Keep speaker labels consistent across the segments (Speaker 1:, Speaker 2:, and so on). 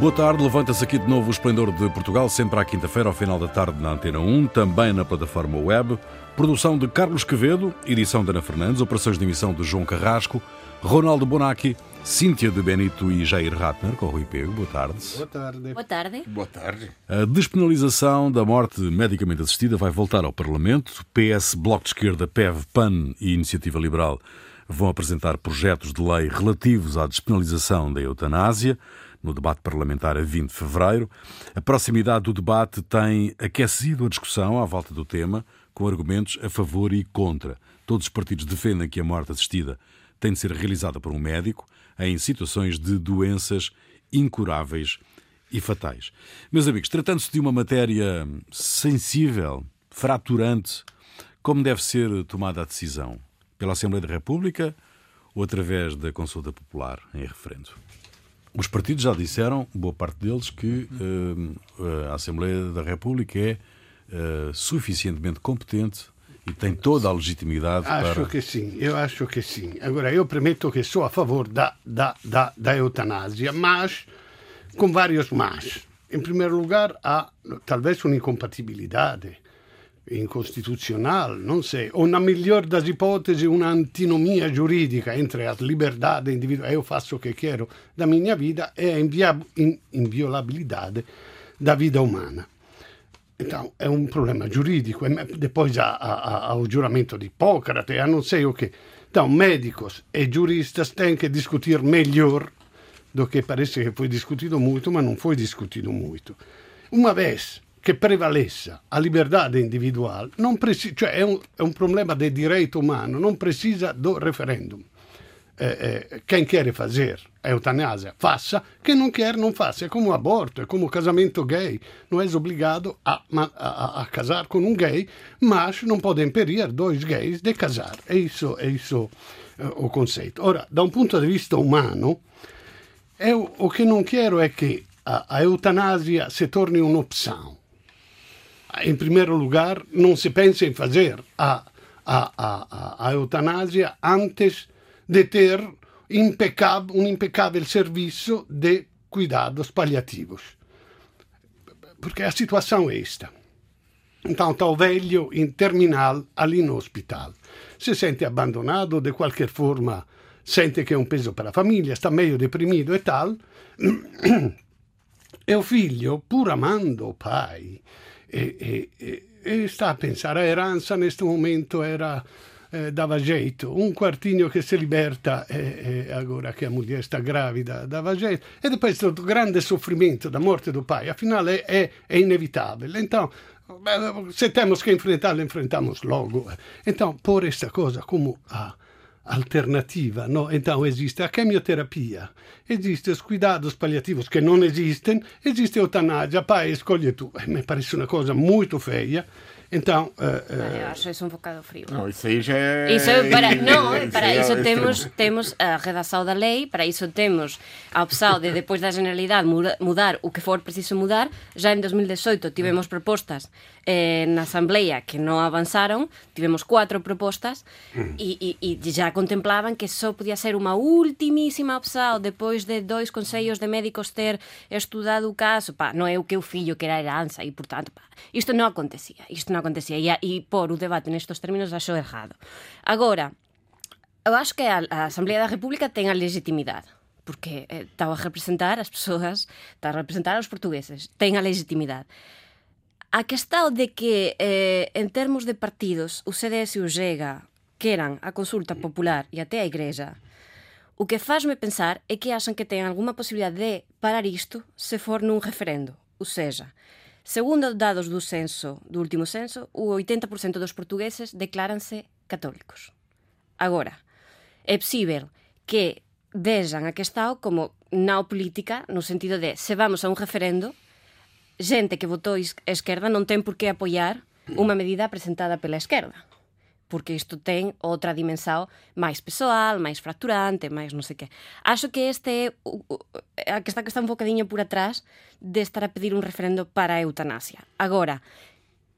Speaker 1: Boa tarde, levanta-se aqui de novo o Esplendor de Portugal, sempre à quinta-feira, ao final da tarde, na Antena 1, também na plataforma web. Produção de Carlos Quevedo, edição de Ana Fernandes, operações de emissão de João Carrasco, Ronaldo Bonacci, Cíntia de Benito e Jair Ratner, com o Rui Pego. Boa tarde.
Speaker 2: Boa tarde.
Speaker 3: Boa tarde.
Speaker 2: Boa tarde.
Speaker 1: A despenalização da morte medicamente assistida vai voltar ao Parlamento. PS, Bloco de Esquerda, PEV, PAN e Iniciativa Liberal vão apresentar projetos de lei relativos à despenalização da eutanásia no debate parlamentar a 20 de fevereiro. A proximidade do debate tem aquecido a discussão à volta do tema, com argumentos a favor e contra. Todos os partidos defendem que a morte assistida tem de ser realizada por um médico em situações de doenças incuráveis e fatais. Meus amigos, tratando-se de uma matéria sensível, fraturante, como deve ser tomada a decisão? Pela Assembleia da República ou através da consulta popular em referendo? Os partidos já disseram, boa parte deles, que uh, a Assembleia da República é uh, suficientemente competente e tem toda a legitimidade
Speaker 2: acho
Speaker 1: para.
Speaker 2: que sim, eu acho que sim. Agora, eu prometo que sou a favor da, da, da, da eutanásia, mas com vários mas. Em primeiro lugar, há talvez uma incompatibilidade inconstitucional, non sei, ou na melhor das ipóteses uma antinomia giuridica entre a liberdade individual, eu faço o que quero da minha vida, e a inviolabilidade da vida umana. Então, é um problema giuridico, e depois há, há, o giuramento di Ippocrate, a non sei o que. Então, médicos e juristas têm que discutir melhor do que parece que foi discutido muito, mas não foi discutido muito. Uma vez che prevalessa a liberdade individual, preci- cioè è un, è un, problema di diritto umano, non precisa do referendum. Eh, eh, quem quer fazer a eutanásia, faça. Quem não quer, não faça. É como o aborto, é como o casamento gay. Não és obrigado a, a, a casar com um gay, mas não pode impedir dois gays de casar. É isso, é isso eh, o conceito. Ora, da um ponto di vista umano, eu, o che non quero è che a, a eutanásia se torni un'opção em primeiro lugar, não se pensa em fazer a, a, a, a eutanásia antes de ter impecável, um impecável serviço de cuidados paliativos. Porque a situação é esta. Então está o velho em terminal ali no hospital. Se sente abandonado, de qualquer forma sente que é um peso para a família, está meio deprimido e tal. E o figlio, pur amando o pai, e, e, e sta a pensare a heranza neste momento era eh, dava jeito un quartinho che si liberta e, e agora che a mulher sta gravida dava jeito e depois questo grande soffrimento da morte do pai afinal è, è, è inevitabile. Então se temos que enfrentarlo enfrentamos logo então por esta cosa come a alternativa, no? Então existe a quimioterapia, existe os cuidados paliativos que não existem, existe a eutanásia, pai, escolhe tu. Me parece uma coisa muito feia. Então, uh,
Speaker 3: uh... Eu acho isso um bocado frio.
Speaker 4: Não, isso aí já é...
Speaker 3: Isso é para, não, para isso temos, temos a redação da lei, para isso temos a opção de, depois da generalidade, mudar o que for preciso mudar. Já em 2018 tivemos propostas eh, na Assembleia que non avanzaron, tivemos cuatro propostas e, e, e já contemplaban que só podía ser unha ultimísima opción depois de dois consellos de médicos ter estudado o caso, pa, non é o que o fillo que era heranza e, portanto, pa, isto non acontecía, isto non acontecía e, e por o debate nestes términos axo errado. Agora, eu acho que a, a Asamblea da República ten a legitimidade porque eh, estaba a representar as persoas, estaba a representar os portugueses, ten a legitimidade. A questão de que, eh, en termos de partidos, o CDS e o GEGA queran a consulta popular e até a Igreja, o que faz-me pensar é que acham que ten alguma posibilidade de parar isto se for nun referendo. Ou seja, segundo dados do censo, do último censo, o 80% dos portugueses declaranse católicos. Agora, é possível que vexan a questão como política no sentido de se vamos a un referendo, xente que votou esquerda non ten por que apoiar unha medida presentada pela esquerda porque isto ten outra dimensao máis pessoal, máis fracturante, máis non sei que. Acho que este é a que está que está un bocadiño por atrás de estar a pedir un referendo para a eutanasia. Agora,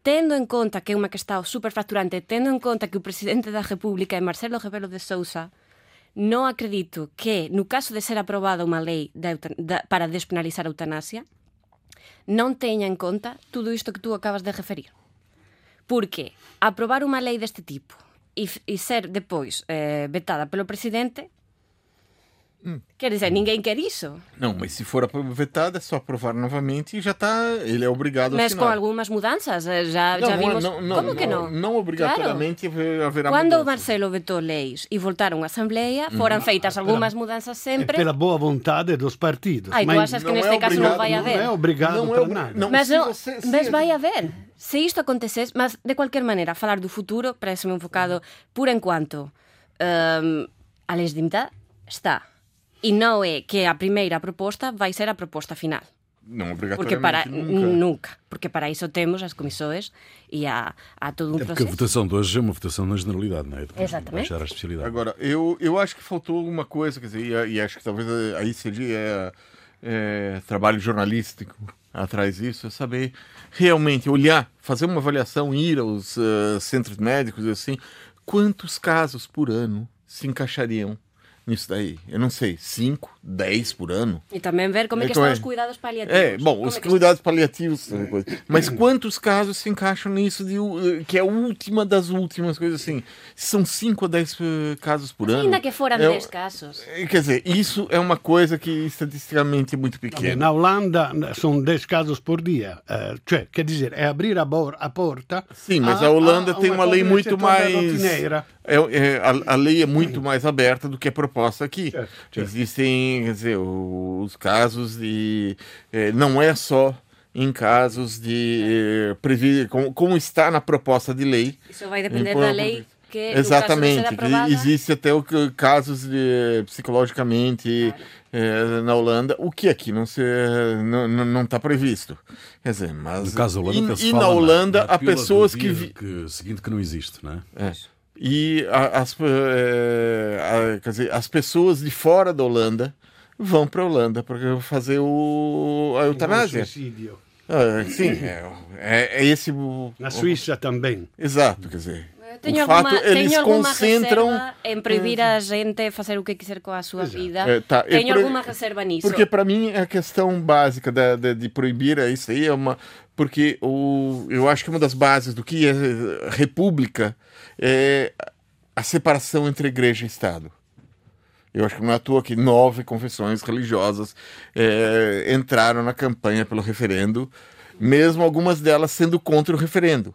Speaker 3: tendo en conta que é unha que está super fracturante, tendo en conta que o presidente da República é Marcelo Rebelo de Sousa, non acredito que, no caso de ser aprobada unha lei de, da, para despenalizar a eutanasia, non teña en conta tudo isto que tú acabas de referir. Porque aprobar unha lei deste tipo e, e ser depois eh, vetada pelo presidente Hum. Quer dizer, ninguém quer isso.
Speaker 4: Não, mas se for vetada, é só aprovar novamente e já está. Ele é obrigado
Speaker 3: a Mas com algumas mudanças, eh, já, não, já vimos. Não, não, Como que não?
Speaker 4: Não obrigatoriamente claro. haverá
Speaker 3: Quando mudanças. o Marcelo vetou leis e voltaram à Assembleia, foram feitas algumas pela, mudanças sempre.
Speaker 2: É pela boa vontade dos partidos.
Speaker 3: Ai, tu achas que neste é caso não vai haver?
Speaker 2: Não é obrigado não é, nada.
Speaker 3: Não, mas, não, você, mas vai haver. Se isto acontecesse, mas de qualquer maneira, falar do futuro parece-me um bocado, por enquanto, um, a legitimidade está e não é que a primeira proposta vai ser a proposta final.
Speaker 4: Non obrigatoriamente, porque para, nunca.
Speaker 3: nunca. Porque para isso temos as comissões e há, há todo um é
Speaker 1: processo. Porque a votação de hoje é uma votação na generalidade, não é?
Speaker 3: Depois Exatamente.
Speaker 1: Baixar a especialidade.
Speaker 4: Agora, eu, eu acho que faltou uma coisa, quer dizer, e, e acho que talvez aí seria é, é, trabalho jornalístico atrás disso, é saber realmente olhar, fazer uma avaliação, ir aos uh, centros médicos assim, quantos casos por ano se encaixariam nisso daí. Eu não sei, 5, 10 por ano.
Speaker 3: E também ver como é que então, estão é... os cuidados paliativos.
Speaker 4: É, bom, como os é cuidados está? paliativos. Mas quantos casos se encaixam nisso, de, que é a última das últimas coisas assim? São 5 a 10 eh, casos por ano.
Speaker 3: Ainda que foram 10 é, casos.
Speaker 4: Eh, quer dizer, isso é uma coisa que estatisticamente é muito pequena.
Speaker 2: Na Holanda são 10 casos por dia. Uh, cioè, quer dizer, é abrir a, a porta.
Speaker 4: Sim, mas a, a Holanda a, tem uma, uma lei muito mais. É, é, a, a, lei é muito mais aberta do que a proposta aqui. Certo, certo. Existem, quer dizer, os casos de. É, não é só em casos de. É, previ, como, como, está na proposta de lei.
Speaker 3: Isso vai depender da lei. Que,
Speaker 4: Exatamente, de existe até o, casos de, psicologicamente claro. é, na Holanda, o que aqui não se não, não está previsto. Quer dizer, mas
Speaker 1: no caso Holanda,
Speaker 4: e, e na Holanda na, na há pessoas que, vi...
Speaker 1: que seguinte que não existe, não é?
Speaker 4: É. E as, é, a, dizer, as pessoas de fora da Holanda vão para a Holanda para fazer o, a eutanásia.
Speaker 2: suicídio.
Speaker 4: Ah, sim, é, é, é, esse.
Speaker 2: Na Suíça também.
Speaker 4: Exato, quer dizer.
Speaker 3: Tenho o fato, alguma, eles tenho concentram em proibir a gente fazer o que quiser com a sua Exato. vida. É, tá. Tenho pro... alguma reserva nisso.
Speaker 4: Porque para mim a questão básica de, de, de, proibir é isso aí é uma porque o, eu acho que uma das bases do que é república é a separação entre igreja e Estado. Eu acho que não é à toa que nove confissões religiosas é, entraram na campanha pelo referendo, mesmo algumas delas sendo contra o referendo.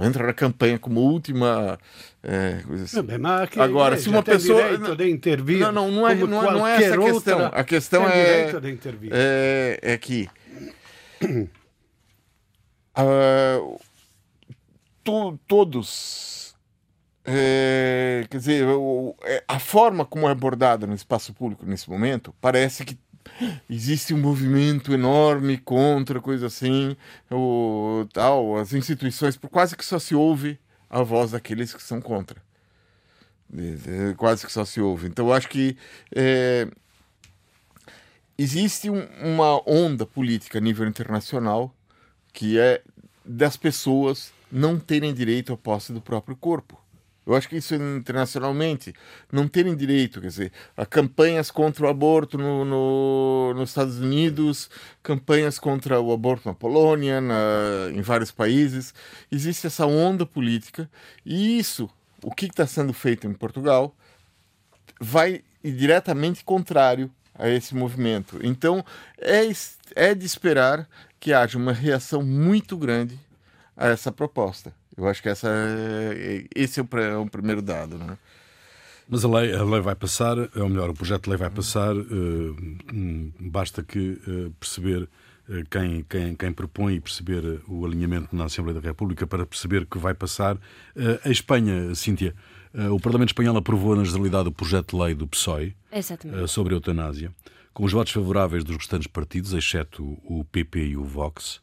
Speaker 4: Entra na campanha como última é, assim.
Speaker 2: Não,
Speaker 4: Agora, se uma pessoa
Speaker 2: intervir,
Speaker 4: não, não, não é, não, é, não é essa a questão. A questão é, é, é que uh, to, todos é, quer dizer, é, a forma como é abordada no espaço público nesse momento parece que existe um movimento enorme contra coisa assim, o, tal, as instituições, quase que só se ouve a voz daqueles que são contra. Quase que só se ouve. Então, eu acho que é, existe um, uma onda política a nível internacional que é das pessoas não terem direito à posse do próprio corpo. Eu acho que isso internacionalmente não terem direito, quer dizer, a campanhas contra o aborto no, no, nos Estados Unidos, campanhas contra o aborto na Polônia, na, em vários países, existe essa onda política e isso, o que está sendo feito em Portugal, vai diretamente contrário a esse movimento. Então é, é de esperar que haja uma reação muito grande a essa proposta. Eu acho que essa é, esse é o, é o primeiro dado. Né?
Speaker 1: Mas a lei, a lei vai passar, ou melhor, o projeto de lei vai passar, uh, basta que uh, perceber uh, quem, quem, quem propõe e perceber o alinhamento na Assembleia da República para perceber que vai passar. a Espanha, Cíntia, o Parlamento Espanhol aprovou na generalidade o projeto de lei do PSOE sobre a eutanásia, com os votos favoráveis dos restantes partidos, exceto o PP e o Vox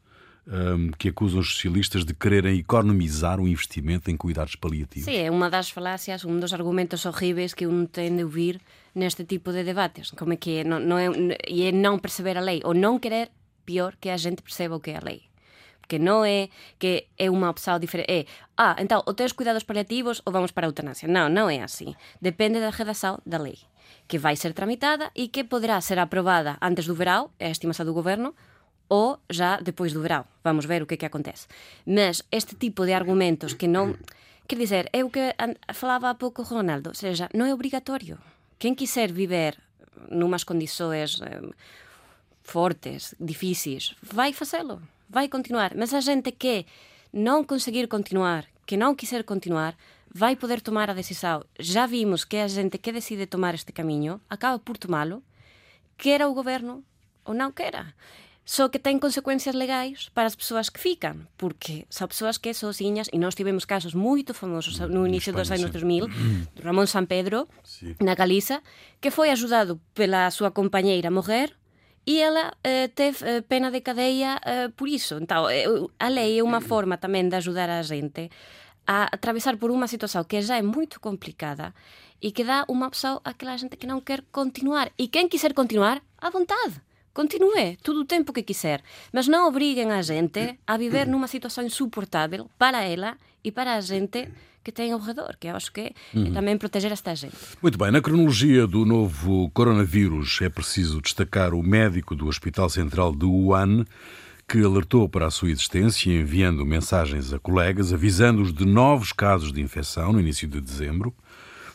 Speaker 1: um, que acusam os socialistas de quererem economizar o investimento em cuidados paliativos.
Speaker 3: Sim, é uma das falácias, um dos argumentos horríveis que um tem de ouvir neste tipo de debates. Como é que é, não, não é, e é não perceber a lei, ou não querer, pior, que a gente perceba o que é a lei. Porque não é que é uma opção diferente. É, ah, então, ou tens cuidados paliativos ou vamos para a eutanásia. Não, não é assim. Depende da redação da lei. que vai ser tramitada e que poderá ser aprovada antes do verão, é a estimação do governo, ou já depois do verão. Vamos ver o que é que acontece. Mas este tipo de argumentos que não... Quer dizer, é o que falava há pouco Ronaldo, ou seja, não é obrigatório. Quem quiser viver numas condições eh, fortes, difíceis, vai fazê-lo, vai continuar. Mas a gente que não conseguir continuar, que não quiser continuar, vai poder tomar a decisão. Já vimos que a gente que decide tomar este caminho acaba por tomá-lo, quer o governo ou não queira. Só que ten consecuencias legais para as persoas que fican, porque são persoas que sozinhas, e nós tivemos casos moito famosos no inicio dos anos 2000, Ramón San Pedro, sí. na Galiza, que foi ajudado pela súa compañeira mujer e ela eh, teve eh, pena de cadeia eh, por iso. Então, eh, a lei é unha forma tamén de ajudar a gente a atravesar por unha situación que já é moito complicada e que dá unha opção àquela gente que non quer continuar. E quen quiser continuar, à vontade. Continue todo o tempo que quiser, mas não obriguem a gente a viver numa situação insuportável para ela e para a gente que tem ao redor, que eu acho que é uhum. também proteger esta gente.
Speaker 1: Muito bem, na cronologia do novo coronavírus é preciso destacar o médico do Hospital Central de Wuhan, que alertou para a sua existência, enviando mensagens a colegas, avisando-os de novos casos de infecção no início de dezembro.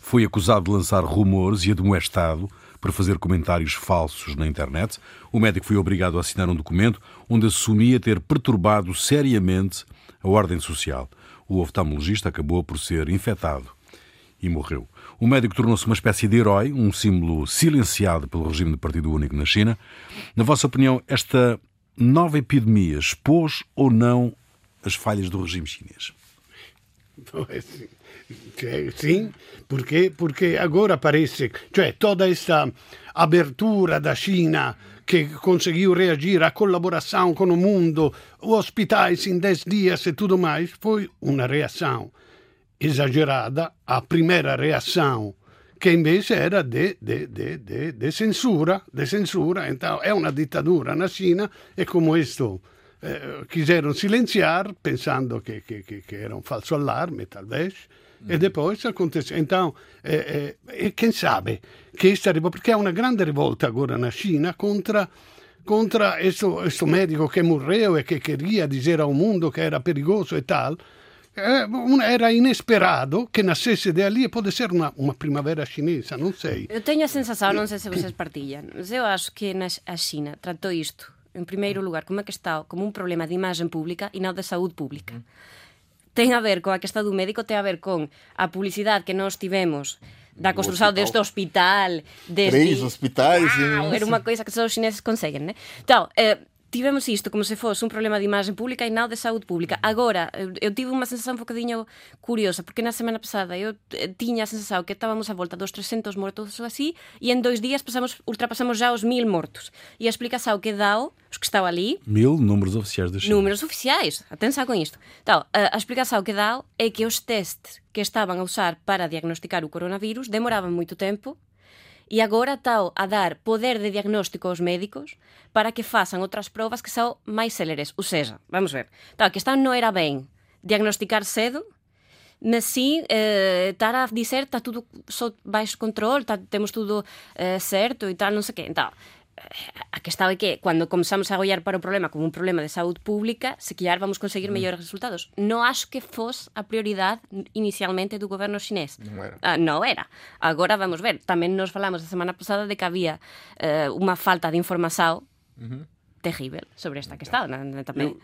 Speaker 1: Foi acusado de lançar rumores e admoestado para fazer comentários falsos na internet. O médico foi obrigado a assinar um documento onde assumia ter perturbado seriamente a ordem social. O oftalmologista acabou por ser infectado e morreu. O médico tornou-se uma espécie de herói, um símbolo silenciado pelo regime de Partido Único na China. Na vossa opinião, esta nova epidemia expôs ou não as falhas do regime chinês?
Speaker 2: Sim, porque, porque agora parece, cioè toda esta abertura da China que conseguiu reagir à colaboração com o mundo, hospitais em 10 dias e tudo mais, foi uma reação exagerada, a primeira reação che invece era de, de, de, de, censura, censura. Então, é uma ditadura na China e como questo eh, quiseram silenciar, pensando que, que, que, era um falso alarme, talvez, e depois aconteceu. Então, eh, eh, quem sabe que esta porque há uma grande revolta agora na China contra contra questo médico che morreu e che queria dizer ao mundo que era perigoso e tal. era inesperado que nascesse de ali e pode ser uma, uma primavera chinesa, não sei.
Speaker 3: Eu tenho a sensação, não sei se vocês partilham, mas eu acho que a China tratou isto, em primeiro lugar, como é que está, como um problema de imagem pública e não de saúde pública. ten a ver coa que está do médico, ten a ver con a publicidade que nós tivemos da construção hospital. deste hospital.
Speaker 4: Desde... Três hospitais.
Speaker 3: Uau, era uma coisa que só os chineses conseguem, né? Então, eh, tivemos isto como se fosse un problema de imagem pública e não de saúde pública. Agora, eu tive unha sensación un bocadinho curiosa, porque na semana pasada eu tiña a sensación que estábamos a volta dos 300 mortos ou así, e en dois días pasamos, ultrapasamos já os mil mortos. E a explicação que dao, os que estão ali...
Speaker 1: Mil números oficiais da China.
Speaker 3: Números oficiais, atenção com isto. Então, a explicação que dao é que os testes que estaban a usar para diagnosticar o coronavírus demoraban moito tempo e agora está a dar poder de diagnóstico aos médicos para que façam outras provas que são máis céleres. Ou seja, vamos ver, tá, a questão não era bem diagnosticar cedo, mas sim eh, estar a dizer está tudo sob baixo controle, tá, temos tudo eh, certo e tal, não sei o quê. Então, a questão é que quando começamos a olhar para o problema como um problema de saúde pública, se calhar vamos conseguir mm. melhores resultados. Não acho que fosse a prioridade inicialmente do governo chinês.
Speaker 4: Não era.
Speaker 3: Ah, não era. Agora vamos ver. Também nós falamos a semana passada de que havia uh, uma falta de informação uhum. terrível sobre esta questão. Também.
Speaker 1: Eu...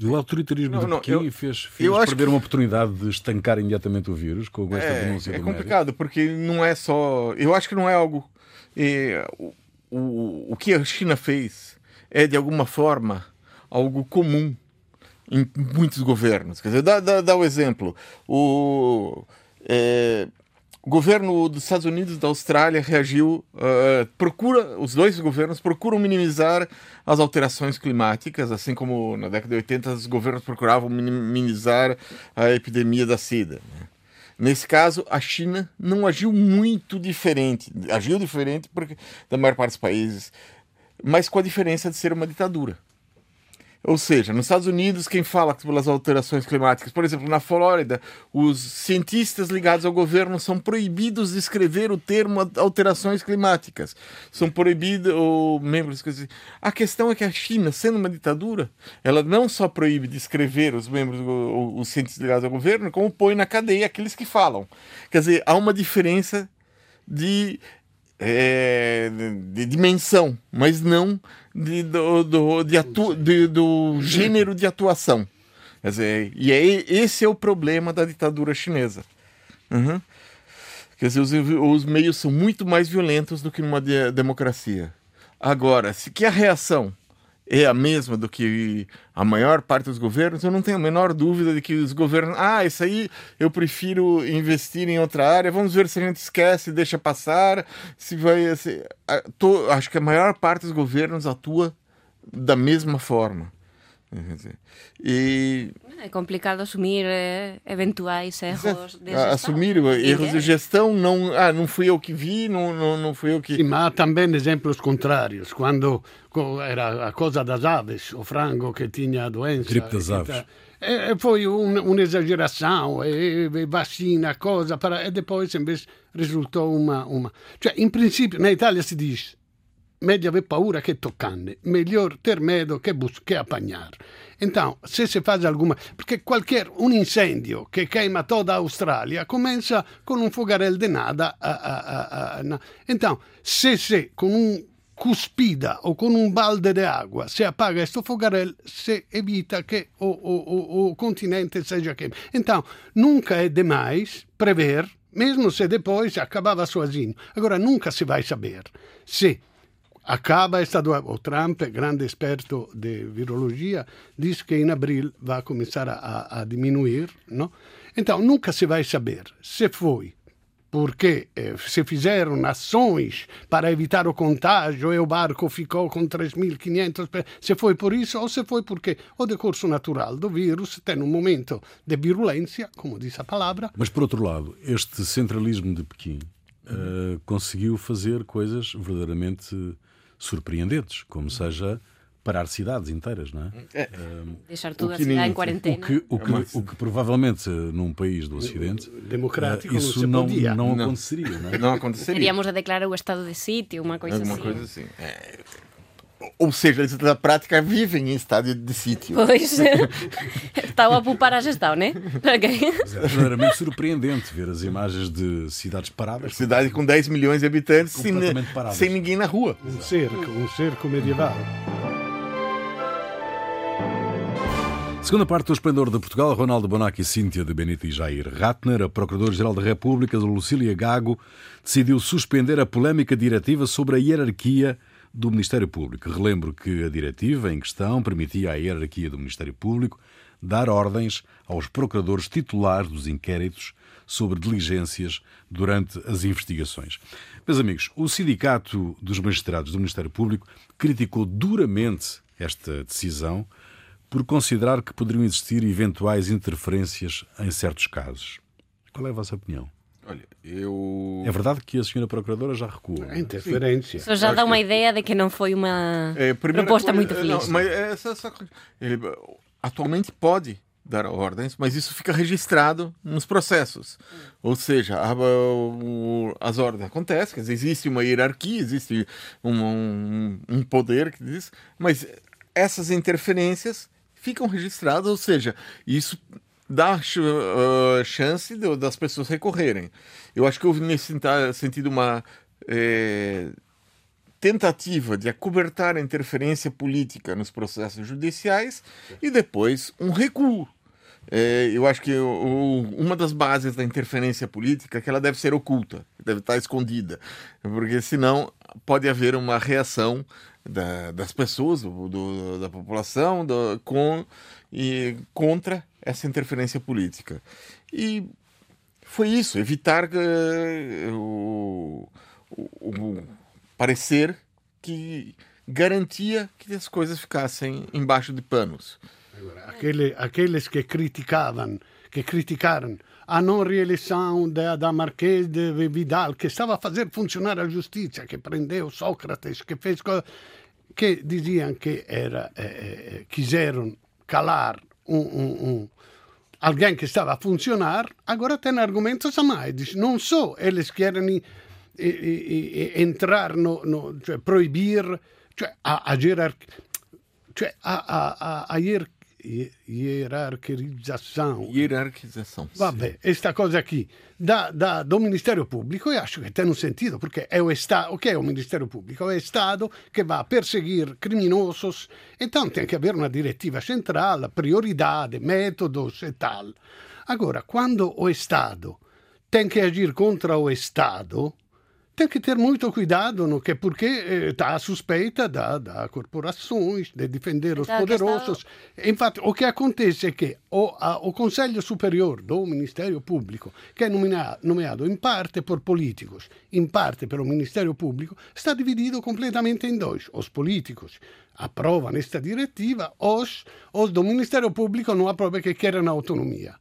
Speaker 1: O autoritarismo não, não, de Pequim eu, fez, fez perder que... uma oportunidade de estancar imediatamente o vírus com esta
Speaker 4: é,
Speaker 1: denúncia
Speaker 4: É complicado, médico. porque não é só. Eu acho que não é algo. É, o, que a China fez é, de alguma forma, algo comum em muitos governos. Quer dizer, dá, dá, dá o exemplo. O, é, governo dos Estados Unidos e da Austrália reagiu, uh, procura, os dois governos procuram minimizar as alterações climáticas, assim como na década de 80 os governos procuravam minimizar a epidemia da sida. Né? Nesse caso, a China não agiu muito diferente. Agiu diferente porque da maior parte dos países, mas com a diferença de ser uma ditadura. Ou seja, nos Estados Unidos, quem fala pelas alterações climáticas, por exemplo, na Flórida, os cientistas ligados ao governo são proibidos de escrever o termo alterações climáticas. São proibidos, ou membros. A questão é que a China, sendo uma ditadura, ela não só proíbe de escrever os membros, os cientistas ligados ao governo, como põe na cadeia aqueles que falam. Quer dizer, há uma diferença de é, de dimensão, mas não de, do, do, de atu, de, do gênero de atuação. Quer dizer, e é, esse é o problema da ditadura chinesa. Uhum. Quer dizer, os, os, meios são muito mais violentos do que numa de, democracia. Agora, se que a reação é a mesma do que a maior parte dos governos, eu não tenho a menor dúvida de que os governos, ah, isso aí eu prefiro investir em outra área, vamos ver se a gente esquece, deixa passar, se vai. Se, tô, acho que a maior parte dos governos atua da mesma forma.
Speaker 3: E... É complicado assumir eh, eventuais erros de gestão.
Speaker 4: Assumir erros de gestão, não, ah, não fui eu que vi, não, não, não fui eu que...
Speaker 2: Sim, ma há também exemplos contrários, quando era a coisa das aves, o frango que tinha a doença...
Speaker 1: Gripe das aves.
Speaker 2: E, foi un'esageração, e, e vacina, coisa, para, e depois invece risultò uma, uma... Cioè, in principio, na Itália si dice meglio avere paura che toccarne, melhor ter medo che, bus- che apanhar. Então, se se faz alguma. Porque qualquer um incêndio que queima toda a Austrália começa com um fogaréu de nada. A, a, a, então, se se com um cuspida ou com um balde de água se apaga este fogaréu, se evita que o, o, o, o continente seja queimado. Então, nunca é demais prever, mesmo se depois acabava sozinho. Agora, nunca se vai saber se acaba esta doença. O Trump, grande esperto de virologia, diz que em abril vai começar a, a diminuir. Não? Então, nunca se vai saber se foi porque eh, se fizeram ações para evitar o contágio e o barco ficou com 3.500 se foi por isso ou se foi porque o decurso natural do vírus tem um momento de virulência, como diz a palavra.
Speaker 1: Mas, por outro lado, este centralismo de Pequim uh, conseguiu fazer coisas verdadeiramente surpreendentes, como seja parar cidades inteiras, não é? é.
Speaker 3: Deixar tudo a cidade em quarentena.
Speaker 1: O que, o, que, o que provavelmente num país do Ocidente
Speaker 2: democrático
Speaker 1: uh, isso
Speaker 2: não,
Speaker 1: não, não, não, aconteceria. Não, é?
Speaker 4: não aconteceria.
Speaker 3: Teríamos a declarar o estado de sítio, uma coisa
Speaker 4: Alguma
Speaker 3: assim.
Speaker 4: Coisa assim. É, ou seja, eles na prática vivem em estado de sítio.
Speaker 3: Pois, estava a poupar a gestão, né? Okay.
Speaker 1: É verdadeiramente surpreendente ver as imagens de cidades paradas.
Speaker 4: Cidade com 10 milhões de habitantes sem, sem ninguém na rua.
Speaker 2: Um cerco, um cerco medieval.
Speaker 1: Segunda parte do Esplendor de Portugal, Ronaldo Bonacci, Cíntia de Benito e Jair Ratner, a Procuradora-Geral da República, Lucília Gago, decidiu suspender a polémica diretiva sobre a hierarquia do Ministério Público. Relembro que a diretiva em questão permitia à hierarquia do Ministério Público dar ordens aos procuradores titulares dos inquéritos sobre diligências durante as investigações. Meus amigos, o Sindicato dos Magistrados do Ministério Público criticou duramente esta decisão por considerar que poderiam existir eventuais interferências em certos casos. Qual é a vossa opinião?
Speaker 4: Olha, eu.
Speaker 1: É verdade que a senhora Procuradora já recuou.
Speaker 2: A interferência.
Speaker 3: Isso já dá uma ideia de que não foi uma é, proposta muito feliz. Não,
Speaker 4: mas essa, essa, ele atualmente pode dar ordens, mas isso fica registrado nos processos. Ou seja, a, o, as ordens acontecem, existe uma hierarquia, existe um, um, um poder que diz, mas essas interferências ficam registradas, ou seja, isso dá uh, chance das pessoas recorrerem. Eu acho que houve nesse sentido uma é, tentativa de acobertar a interferência política nos processos judiciais e depois um recuo. É, eu acho que o, uma das bases da interferência política é que ela deve ser oculta, deve estar escondida, porque senão pode haver uma reação da, das pessoas, do, da população, do, com, e, contra essa interferência política. E foi isso, evitar uh, o, o, o, parecer que garantia que as coisas ficassem embaixo de panos.
Speaker 2: Aquele, aqueles que criticavam, que criticaram a não reeleição da, da Marquês de Vidal, que estava a fazer funcionar a justiça, que prendeu Sócrates, que fez que diziam que era, eh, quiseram calar um, um, um, alguém que estava a funcionar, agora tem argumentos a. Diz, não só eles querem entrar no, no cioè proibir cioè a, a gerarchia cioè a, a, a, a hier, hierarchização.
Speaker 4: Hierarquização.
Speaker 2: Vabbè, questa cosa aqui da, da, do Ministério Público, eu acho que tem um sentido, porque é o Estado, o que é o Ministério Público? É o Estado que vai perseguir criminosos, então tem que haver uma diretiva central, prioridade, métodos e tal. Agora, quando o Estado tem que agir contra o Estado, tem que ter muito cuidado, no que, porque está eh, suspeita da, da corporações, de defender os então, poderosos. Questão... Infatti, o que acontece é que o, a, o Conselho Superior do Ministério Público, que é nomeado, nomeado em parte por políticos, em parte pelo Ministério Público, está dividido completamente em dois. Os políticos aprovam esta diretiva, os, os do Ministério Público não aprovam que querem autonomia.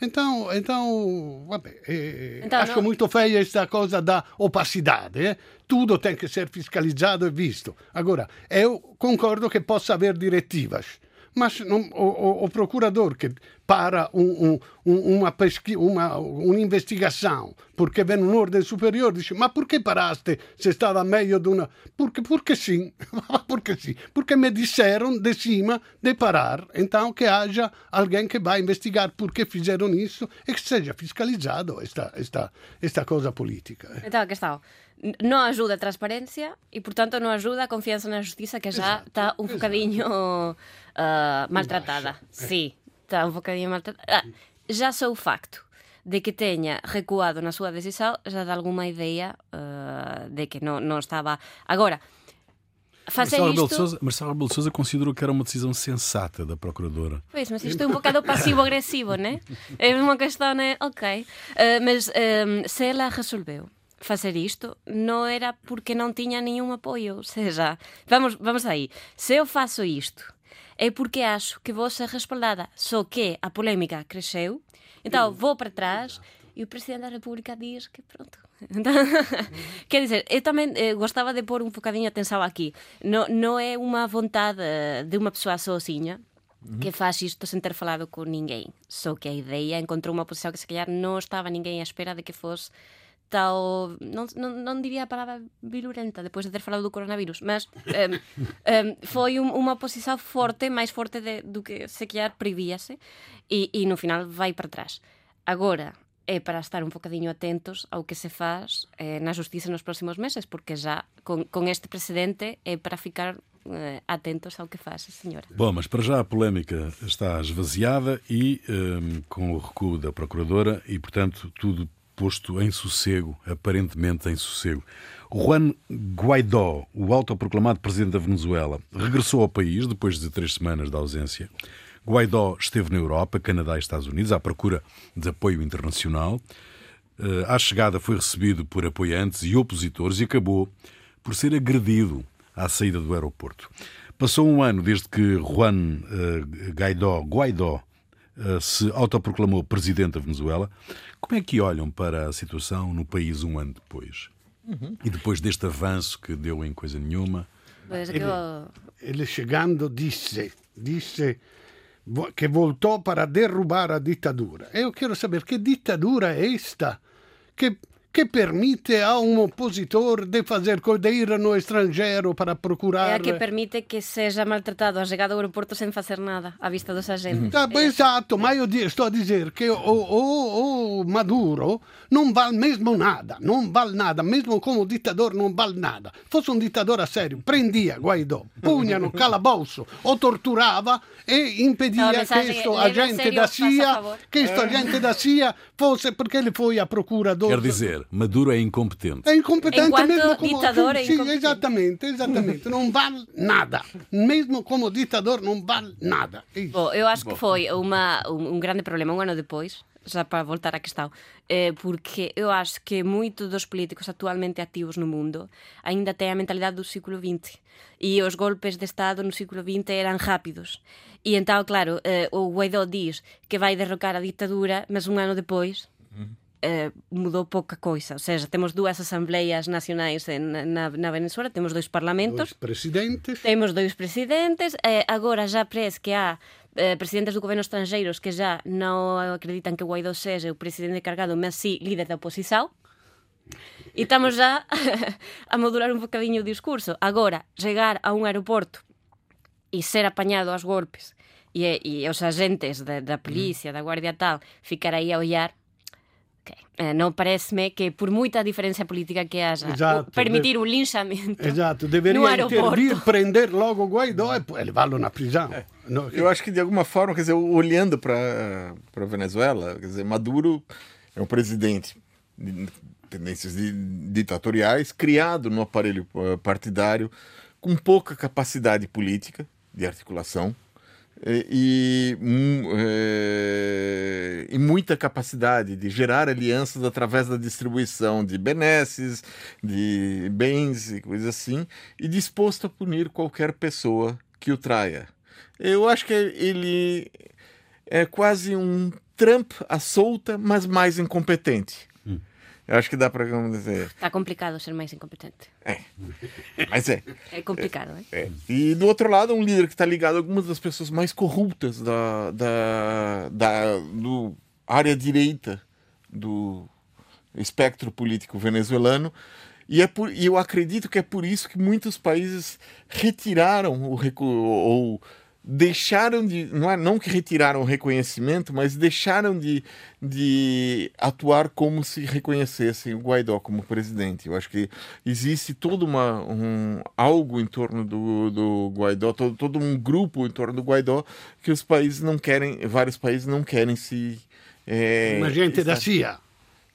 Speaker 2: Então, então, vabbè, eh, então acho não... muito feia esta coisa da opacidade. Eh? Tudo tem que ser fiscalizado e visto. Agora, eu concordo que possa haver diretivas mas não, o, o, procurador que para um, um, uma, pesqui, uma, uma investigação porque vem um ordem superior diz mas por que paraste? Se estava meio de uma porque, porque sim porque sim. Porque me disseram de cima de parar então que haja alguém que vai investigar por que fizeram isso e que seja fiscalizado esta, esta, esta coisa política.
Speaker 3: Então a questão não ajuda a transparência e, portanto, não ajuda a confiança na justiça, que já está um bocadinho uh, maltratada. Sim, está um bocadinho maltratada. Ah, já só o facto de que tenha recuado na sua decisão já dá alguma ideia uh, de que não, não estava. Agora,
Speaker 1: fazer Marcelo isto... Sousa, Marcelo Rebelo Sousa considerou que era uma decisão sensata da Procuradora.
Speaker 3: Pois, mas isto é um bocado passivo-agressivo, né? É uma questão, né? Ok. Uh, mas um, se ela resolveu facer isto non era porque non tiña ningún apoio, ou seja, vamos, vamos aí, se eu faço isto é porque acho que vou ser respaldada, só que a polémica cresceu, então vou para trás e o Presidente da República diz que pronto. Então, quer dizer, eu também eh, gostava de pôr um bocadinho atenção aqui. Não, não é uma vontade de uma pessoa sozinha, uhum. que faz isto sem ter falado com ninguém. Só que a ideia encontrou uma posição que se calhar não estava ninguém à espera de que fosse tal. Non, non, non diría a palabra virulenta depois de ter falado do coronavirus, mas um, um, foi unha posición forte, máis forte de, do que se quer prevíase, e, e no final vai para atrás. Agora, é para estar un bocadinho atentos ao que se faz eh, na justiza nos próximos meses, porque já con este precedente é para ficar eh, atentos ao que faz a senhora.
Speaker 1: Bom, mas para já a polémica está esvaziada e um, com o recuo da Procuradora e, portanto, tudo posto em sossego, aparentemente em sossego. Juan Guaidó, o autoproclamado presidente da Venezuela, regressou ao país depois de três semanas de ausência. Guaidó esteve na Europa, Canadá e Estados Unidos à procura de apoio internacional. Eh, à chegada foi recebido por apoiantes e opositores e acabou por ser agredido à saída do aeroporto. Passou um ano desde que Juan eh, Guaidó, Guaidó se autoproclamou presidente da Venezuela. Como é que olham para a situação no país um ano depois? Uhum. E depois deste avanço que deu em coisa nenhuma?
Speaker 2: Ele, ele chegando disse, disse que voltou para derrubar a ditadura. Eu quero saber que ditadura é esta que que permite a um opositor de fazer de ir no estrangeiro para procurar.
Speaker 3: É a que permite que seja maltratado a chegada ao aeroporto sem fazer nada à vista dos agentes.
Speaker 2: Tá, é. Exato, mas eu estou a dizer que o, o, o, Maduro não vale mesmo nada, não vale nada, mesmo como ditador não vale nada. Fosse um ditador a sério, prendia Guaidó, punha no calabouço, o torturava e impedia que questo agente da CIA, que questo agente da CIA fosse porque ele foi à procura do...
Speaker 1: Quer dizer, Maduro é incompetente.
Speaker 2: É incompetente
Speaker 3: Enquanto
Speaker 2: mesmo
Speaker 3: como ditador é
Speaker 2: sim, exatamente, exatamente. não vale nada. Mesmo como ditador não vale nada.
Speaker 3: Bom, eu acho Bom. que foi uma, um, um grande problema um ano depois já para voltar à questão, é porque eu acho que muitos dos políticos atualmente ativos no mundo ainda têm a mentalidade do século XX e os golpes de Estado no século XX eram rápidos. E então, claro, eh, o Guaidó diz que vai derrocar a ditadura, mas um ano depois eh, mudou pouca coisa. Ou seja, temos dúas asambleias nacionais en, na, na Venezuela, temos dois parlamentos,
Speaker 2: Dois presidentes.
Speaker 3: temos dois presidentes, eh, agora já parece que há eh, presidentes do governo estrangeiros que já non acreditan que Guaidó seja o presidente cargado, mas sí líder da oposición. E estamos já a modular un bocadinho o discurso. Agora, chegar a un aeroporto e ser apañado aos golpes e, e os agentes da, da polícia, da guardia tal, ficar aí a ollar Okay. Eh, non pareceme que por moita diferencia política que haxa
Speaker 2: Exato,
Speaker 3: o- permitir un linchamento
Speaker 2: Esatto,
Speaker 3: no
Speaker 2: deveria intervir, prender logo Guaidó e poi levá-lo na prisão. No,
Speaker 4: Eu acho que de alguma forma, quer dizer, olhando para para Venezuela, quer dizer, Maduro é um presidente de tendências di- ditatoriais, criado no aparelho eh, partidário, com pouca capacidade política de articulação eh, e, hum, eh, e muita capacidade de gerar alianças através da distribuição de benesses, de bens e coisas assim, e disposto a punir qualquer pessoa que o traia. Eu acho que ele é quase um Trump à solta, mas mais incompetente. Eu acho que dá para dizer.
Speaker 3: Está complicado ser máis incompetente.
Speaker 4: É. Mas é.
Speaker 3: É complicado, eh?
Speaker 4: É. E do outro lado, um líder que está ligado a algumas das pessoas mais corruptas da, da, da do área direita do espectro político venezuelano. E, é por, e eu acredito que é por isso que muitos países retiraram o ou deixaram de não é não que retiraram o reconhecimento, mas deixaram de, de atuar como se reconhecessem o Guaidó como presidente. Eu acho que existe todo uma um algo em torno do, do Guaidó, todo, todo um grupo em torno do Guaidó que os países não querem, vários países não querem se é,
Speaker 2: Uma gente da
Speaker 4: estar-
Speaker 2: CIA.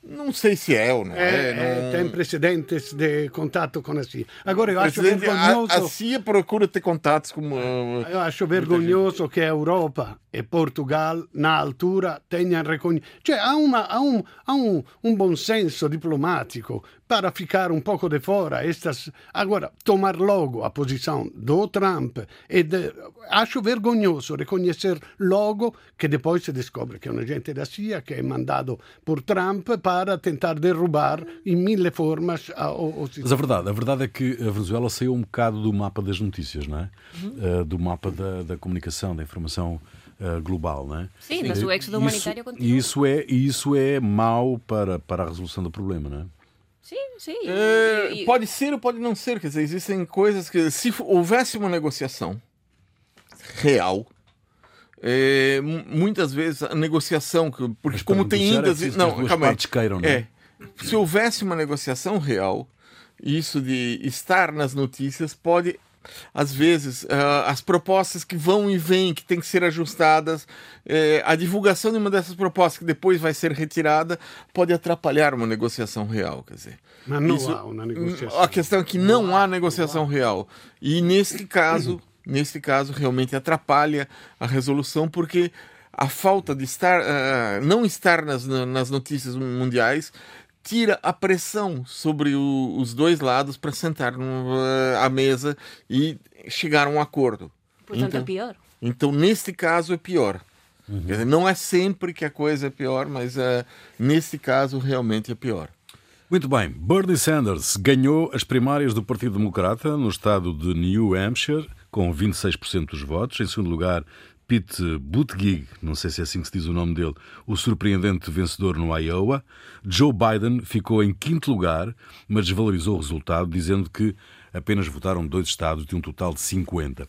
Speaker 4: Não sei se é ou não é.
Speaker 2: É,
Speaker 4: não...
Speaker 2: é, tem precedentes de contato com a CIA. Agora, eu acho
Speaker 4: Presidente, a,
Speaker 2: vergonhoso...
Speaker 4: a CIA procura ter contatos com. uh,
Speaker 2: Eu acho vergognoso che Europa e Portugal, na altura, tenham reconhecido. Cioè, há, uma, há, um, há um, um bom senso diplomático para ficar um pouco de fora. Estas... Agora, tomar logo a posição do Trump. E de... Acho vergonhoso reconhecer logo que depois se descobre que é um agente da CIA que é mandado por Trump para tentar derrubar em mil formas a- o, o
Speaker 1: Mas
Speaker 2: sistema.
Speaker 1: a verdade, a verdade é que a Venezuela saiu um bocado do mapa das notícias, não é? Uh, do mapa da, da comunicação, da informação uh, global, não é?
Speaker 3: Sim, mas o êxodo
Speaker 1: Isso-
Speaker 3: humanitário continua.
Speaker 1: E isso é, e isso é mau para, para a resolução do problema, não é?
Speaker 3: Sim, sim.
Speaker 4: É,
Speaker 3: E- e-
Speaker 4: pode ser ou pode não ser. Quer dizer, existem coisas que, se houvesse uma negociação real, é, mu- muitas vezes a negociação, que- porque
Speaker 1: Mas
Speaker 4: como tem
Speaker 1: negociar é
Speaker 4: não, calma aí.
Speaker 1: partes queiram, não é?
Speaker 4: É. Se houvesse uma negociação real, isso de estar nas notícias pode. Às vezes, ah, as propostas que vão e vêm, que têm que ser ajustadas, eh, a divulgação de uma dessas propostas que depois vai ser retirada, pode atrapalhar uma negociação real. Quer dizer,
Speaker 2: Mas não
Speaker 4: isso-
Speaker 2: há uma negociação.
Speaker 4: a questão é que não há negociação real. E neste caso, neste caso realmente atrapalha a resolução porque a falta de estar, ah, não estar nas, nas notícias mundiais tira a pressão sobre o- os dois lados para sentar no, ah, à mesa e chegar a um acordo.
Speaker 3: Portanto,
Speaker 4: então,
Speaker 3: é pior.
Speaker 4: então, neste caso, é pior. Quer dizer, não é sempre que a coisa é pior, mas ah, neste caso realmente é pior.
Speaker 1: Muito bem, Bernie Sanders ganhou as primárias do Partido Democrata no estado de New Hampshire, com 26% dos votos. Em segundo lugar, Pete Buttigieg, não sei se é assim que se diz o nome dele, o surpreendente vencedor no Iowa. Joe Biden ficou em quinto lugar, mas desvalorizou o resultado, dizendo que apenas votaram dois estados de um total de 50.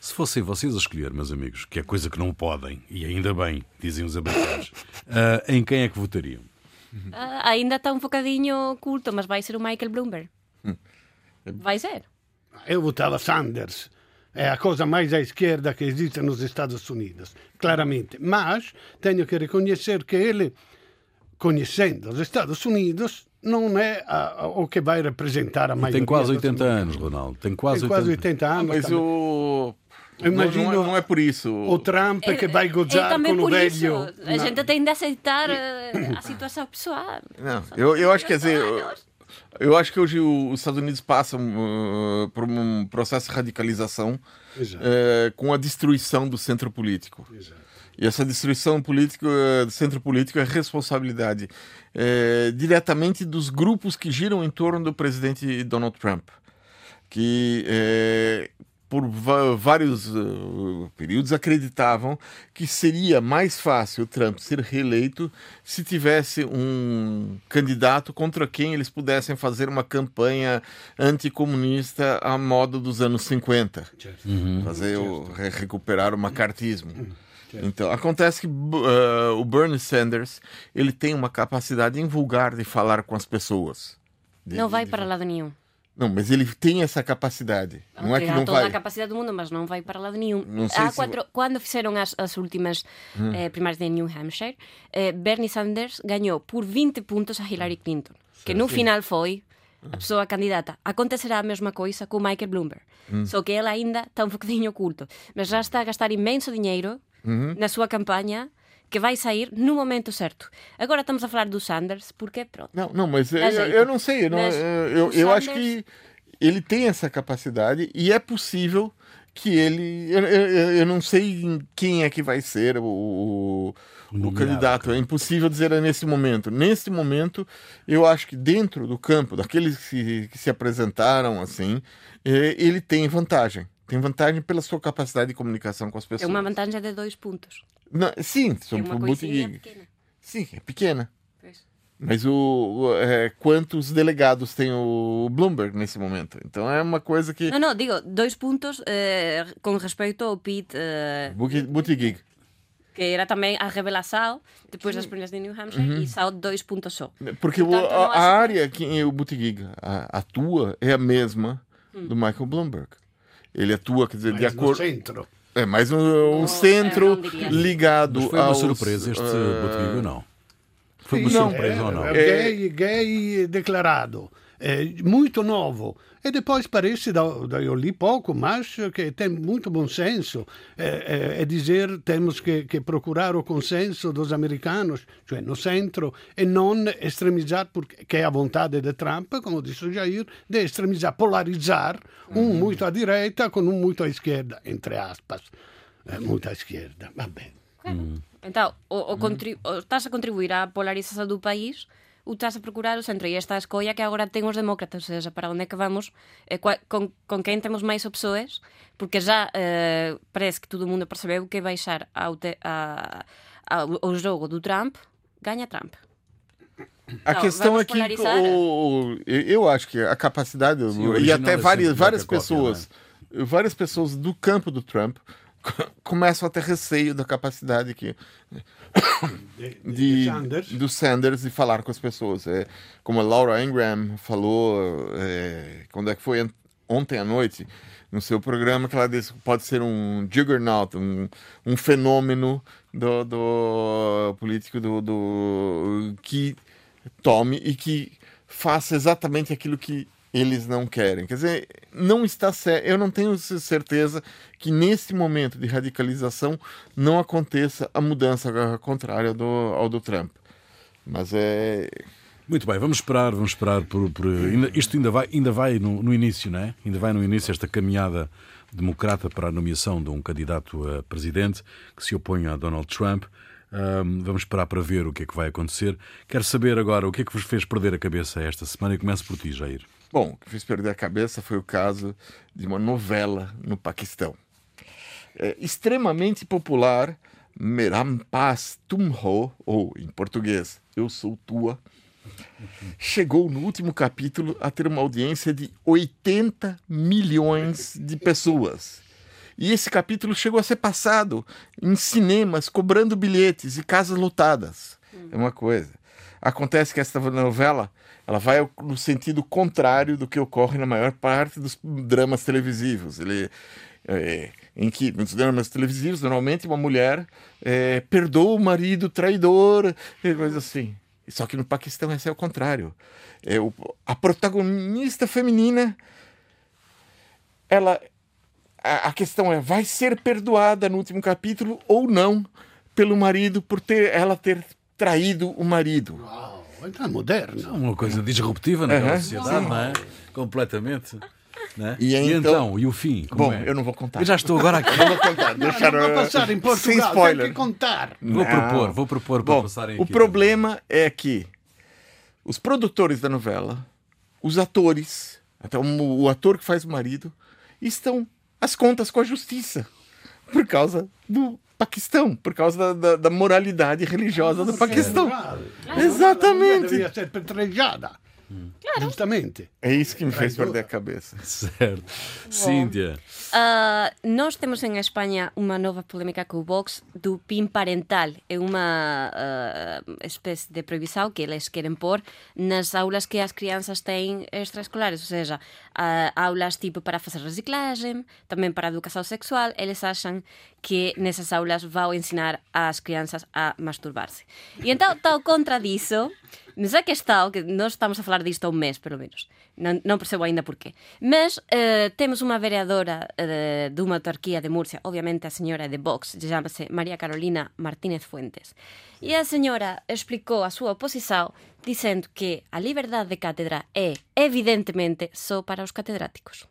Speaker 1: Se fossem vocês a escolher, meus amigos, que é coisa que não podem, e ainda bem, dizem os americanos, ah, em quem é que votariam?
Speaker 3: Ah, ainda está um bocadinho oculto, mas vai ser o Michael Bloomberg. Vai ser.
Speaker 2: Eu votava Sanders. É a coisa mais à esquerda que existe nos Estados Unidos, claramente. Mas tenho que reconhecer que ele, conhecendo os Estados Unidos, não é a- a- o que vai representar a maioria.
Speaker 1: Tem quase
Speaker 2: dos
Speaker 1: 80
Speaker 2: americanos.
Speaker 1: anos, Ronaldo. Tem quase
Speaker 2: Tem
Speaker 1: 80
Speaker 2: quase 80 anos.
Speaker 4: Mas
Speaker 2: também.
Speaker 4: o.
Speaker 2: Eu imagino
Speaker 4: não, não é, não é por isso.
Speaker 2: O Trump que vai
Speaker 3: É
Speaker 2: gozar
Speaker 3: também
Speaker 2: com o velho.
Speaker 3: isso. A
Speaker 2: na-
Speaker 3: gente tem de aceitar eh, a situação pessoal.
Speaker 4: Não, eu, eu acho que quer dizer, eu, acho que hoje os Estados Unidos passam uh, por um processo de radicalização uh, com a destruição do centro político.
Speaker 2: Exato.
Speaker 4: E essa destruição política, do centro político é responsabilidade é, diretamente dos grupos que giram em torno do presidente Donald Trump, que é, por vários uh, períodos acreditavam que seria mais fácil Trump ser reeleito se tivesse um candidato contra quem eles pudessem fazer uma campanha anticomunista à moda dos anos 50, uhum. fazer o, recuperar o macartismo. Então, acontece que uh, o Bernie Sanders ele tem uma capacidade invulgar de falar com as pessoas.
Speaker 3: De, não vai de... para lado nenhum.
Speaker 4: Não, mas ele tem essa capacidade. Okay, não é que não
Speaker 3: toda
Speaker 4: vai.
Speaker 3: a capacidade do mundo, mas não vai para lado nenhum. Quatro, se... Quando fizeram as, as últimas hum. eh, primárias de New Hampshire, eh, Bernie Sanders ganhou por 20 pontos a Hillary Clinton, que no final foi a pessoa candidata. Acontecerá a mesma coisa com Michael Bloomberg. Hum. Só que ele ainda está um bocadinho oculto. Mas já está a gastar imenso dinheiro uhum. na sua campanha que vai sair no momento certo. Agora estamos a falar do Sanders, porque pronto.
Speaker 4: Não, não mas eu, eu, não sei. Eu, não, eu, eu, acho que ele tem essa capacidade e é possível que ele. Eu, eu, eu não sei quem é que vai ser o, o, o candidato. É impossível dizer nesse momento. Nesse momento, eu acho que dentro do campo, daqueles que, que se apresentaram assim, eh, ele tem vantagem. Tem vantagem pela sua capacidade de comunicação com as pessoas.
Speaker 3: É uma vantagem de dois pontos.
Speaker 4: Não, sim, são é uma pequena. Sim, é pequena. Pois. Mas o, o é, quantos delegados tem o Bloomberg nesse momento? Então é uma coisa que.
Speaker 3: Não, não, digo, dois pontos eh, com respeito ao Pete eh,
Speaker 4: Buttigieg.
Speaker 3: Que era também a revelação depois das primeiras de New Hampshire uhum. e só dois pontos só.
Speaker 4: Porque Portanto, a, a área que o Buttigieg atua é a mesma hum. do Michael Bloomberg. Ele atua, quer dizer,
Speaker 2: Mas
Speaker 4: de acordo.
Speaker 2: centro.
Speaker 4: É mais um, um centro ligado
Speaker 1: Mas foi uma aos, surpresa este uh... não? Foi uma
Speaker 2: não,
Speaker 1: surpresa
Speaker 2: é,
Speaker 1: ou não?
Speaker 2: É gay, gay declarado. É muito novo. E depois parece, eu li pouco, mas que tem muito bom senso. É, é, é dizer temos que, que, procurar o consenso dos americanos, cioè no centro, e não extremizar, porque é a vontade de Trump, como disse o Jair, de extremizar, polarizar um uhum. muito à direita com um muito à esquerda, entre aspas. É, muito à esquerda. Va bem.
Speaker 3: Uhum. Então, o, o, estás a contribuir à polarização do país estás a procurar o centro e esta escolla que agora ten os demócratas, ou seja, para onde é que vamos, eh, con, con quen temos máis opções, porque já eh, parece que todo mundo percebeu que baixar ao, te, a, a, o jogo do Trump, ganha Trump.
Speaker 4: A então, questão é que o, eu acho que a capacidade Sim, e até várias, várias pessoas, cópia, né? várias pessoas do campo do Trump começam a ter receio da capacidade que de, de, do Sanders de falar com as pessoas. É, como a Laura Ingram falou, é, quando é que foi ontem à noite, no seu programa, que ela disse que pode ser um juggernaut, um, um fenômeno do, do político do, do, que tome e que faça exatamente aquilo que eles não querem. Quer dizer, não está certo. Eu não tenho certeza que nesse momento de radicalização não aconteça a mudança contrária do, ao do Trump. Mas é.
Speaker 1: Muito bem, vamos esperar, vamos esperar por, por... isto ainda vai, ainda vai no, no, início, não é? Ainda vai no início esta caminhada democrata para a nomeação de um candidato a presidente que se opõe a Donald Trump. Um, vamos esperar para ver o que é que vai acontecer. Quero saber agora o que é que vos fez perder a cabeça esta semana e começo por ti, Jair.
Speaker 4: Bom, o que fez perder a cabeça foi o caso de uma novela no Paquistão. É, extremamente popular, Merampas Tumho, ou em português, Eu Sou Tua, chegou no último capítulo a ter uma audiência de 80 milhões de pessoas. E esse capítulo chegou a ser passado em cinemas, cobrando bilhetes e casas lotadas. É uma coisa. Acontece que esta novela ela vai no sentido contrário do que ocorre na maior parte dos dramas televisivos. Ele, é, em que nos dramas televisivos, normalmente uma mulher é, perdoa o marido traidor, e coisa assim. Só que no Paquistão esse é o contrário. É, o, a protagonista feminina, ela, a, a questão é, vai ser perdoada no último capítulo ou não pelo marido por ter ela ter traído o marido.
Speaker 2: Então é moderno.
Speaker 1: Uma coisa disruptiva naquela uhum, sociedade, sim. não é? Completamente. Né?
Speaker 4: E
Speaker 1: E,
Speaker 4: então-
Speaker 1: então, e o fim? Como
Speaker 4: Bom,
Speaker 1: é?
Speaker 4: eu não vou contar.
Speaker 1: Eu já estou agora aqui.
Speaker 4: não vou contar.
Speaker 2: Não,
Speaker 4: Deixar,
Speaker 2: não vou passar em
Speaker 4: Sem
Speaker 2: Portugal, tem
Speaker 4: spoiler.
Speaker 2: que contar.
Speaker 1: Vou
Speaker 4: Não.
Speaker 1: propor, vou propor para
Speaker 4: Bom,
Speaker 1: passarem
Speaker 4: o
Speaker 1: aqui.
Speaker 4: problema é que os produtores da novela, os atores, até o, o ator que faz o marido, estão às contas com a justiça por causa do Paquistão, por causa da, da- da moralidade religiosa do Paquistão. Exatamente.
Speaker 2: Devia ser petrejada. Justamente.
Speaker 4: É isso que me fez perder a cabeça.
Speaker 1: Certo. Cíntia.
Speaker 3: Ah, nós temos en España unha nova polémica co Vox do PIN parental. É unha ah, especie de prohibición que eles queren pôr nas aulas que as crianças têm extraescolares, ou seja, ah, aulas tipo para facer reciclagem, tamén para educação sexual, eles acham que nesas aulas vão ensinar as crianças a masturbarse. E então, tal contra disso, Mas a questão, que nós estamos a falar disto há un mes, pelo menos, non, non percebo aínda por qué. Mas eh, temos unha vereadora eh, dunha autarquía de Murcia, obviamente a señora de Vox, chamase María Carolina Martínez Fuentes. E a señora explicou a súa oposición dicendo que a liberdade de cátedra é evidentemente só para os catedráticos.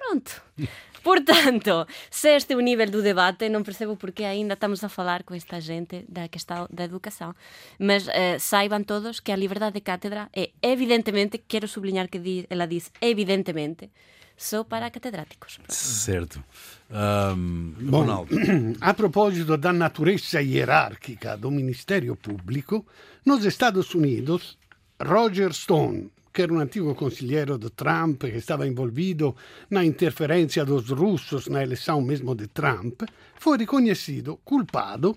Speaker 3: Pronto. Portanto, se este é o nível do debate, non percebo por que aínda estamos a falar con esta gente da questão da educação. Mas eh, saiban todos que a liberdade de cátedra é evidentemente, quero sublinhar que ela diz evidentemente, só para catedráticos.
Speaker 1: Certo. Ahm,
Speaker 2: Bom,
Speaker 1: Ronaldo.
Speaker 2: a proposito da natureza hierárquica do Ministério Público, nos Estados Unidos, Roger Stone, que era um antigo conselheiro de Trump, que estava envolvido na interferência dos russos na eleição mesmo de Trump, foi reconhecido culpado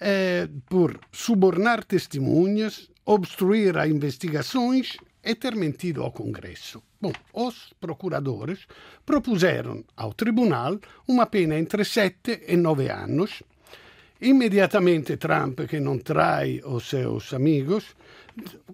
Speaker 2: eh, por subornar testemunhas, obstruir a investigações e ter mentido ao Congresso. Bom, os procuradores propuseram ao tribunal uma pena entre 7 e 9 anos. Imediatamente Trump, que não trai os seus amigos,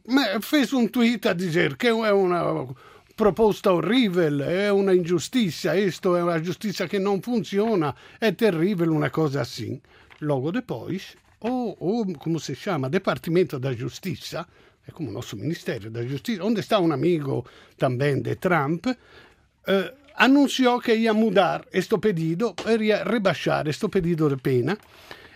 Speaker 2: ma- fez um tweet a dizer que é uma proposta horrível, é uma injustiça, isto é uma justiça que não funciona, é terrível uma coisa assim. Logo depois, o, o como se chama, Departamento da Justiça, é como o nosso Ministério da Justiça, onde está um amigo também de Trump, eh, anunciou que ia mudar este pedido, ia rebaixar este pedido de pena,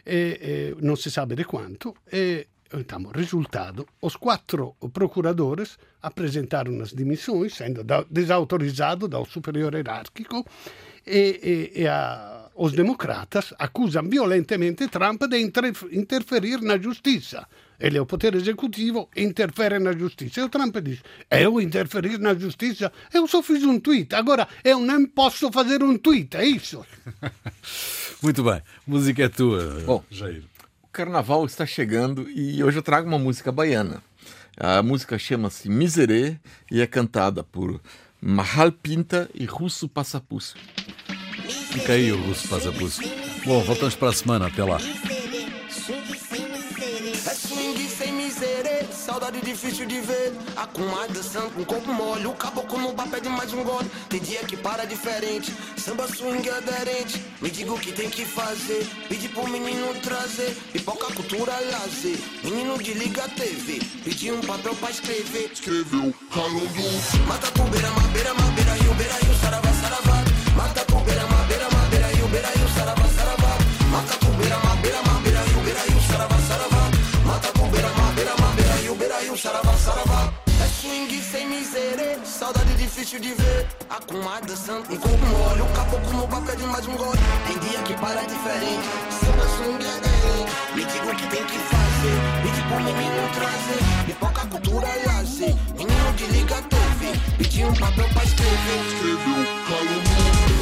Speaker 2: e, e não se sabe de quanto, e então, resultado, os quatro procuradores apresentaram as dimissões, sendo desautorizados do superior hierárquico, e, e- e a- os democratas acusam violentemente Trump de inter- interferir na justiça. Ele é o poder executivo e interfere na justiça. E o Trump diz: Eu interferir na justiça? Eu só fiz um tweet. Agora, eu não posso fazer um tweet. É isso.
Speaker 1: Muito bem. Música é tua,
Speaker 4: Bom.
Speaker 1: Jair.
Speaker 4: Carnaval está chegando e hoje eu trago uma música baiana. A música chama-se Miserê e é cantada por Mahal Pinta e Russo Passapusso.
Speaker 1: Fica aí o Russo Passapusso. Bom, voltamos para a semana. Até lá.
Speaker 5: Difícil de ver. A comadre dançando com o corpo mole, o caboclo no bar pede mais um gole. Tem dia que para diferente, samba swing aderente. Me diga o que tem que fazer, pedi pro menino trazer. Pipoca, cultura, lazer. Menino desliga a TV, pedi um papel pra escrever. Escreveu, calando. Mata por beira, mabeira, mabeira, rio, beira, rio, saravá, difícil de ver. A comadre dançando com mole, o caboclo no bar pede mais um gole. Tem dia que para diferente, samba swing é diferente. Me diga o que tem que fazer, pedi pro menino trazer. Pipoca, cultura, lazer. Menino desliga a TV, pedi um papel pra escrever. Escreveu, calando. Swing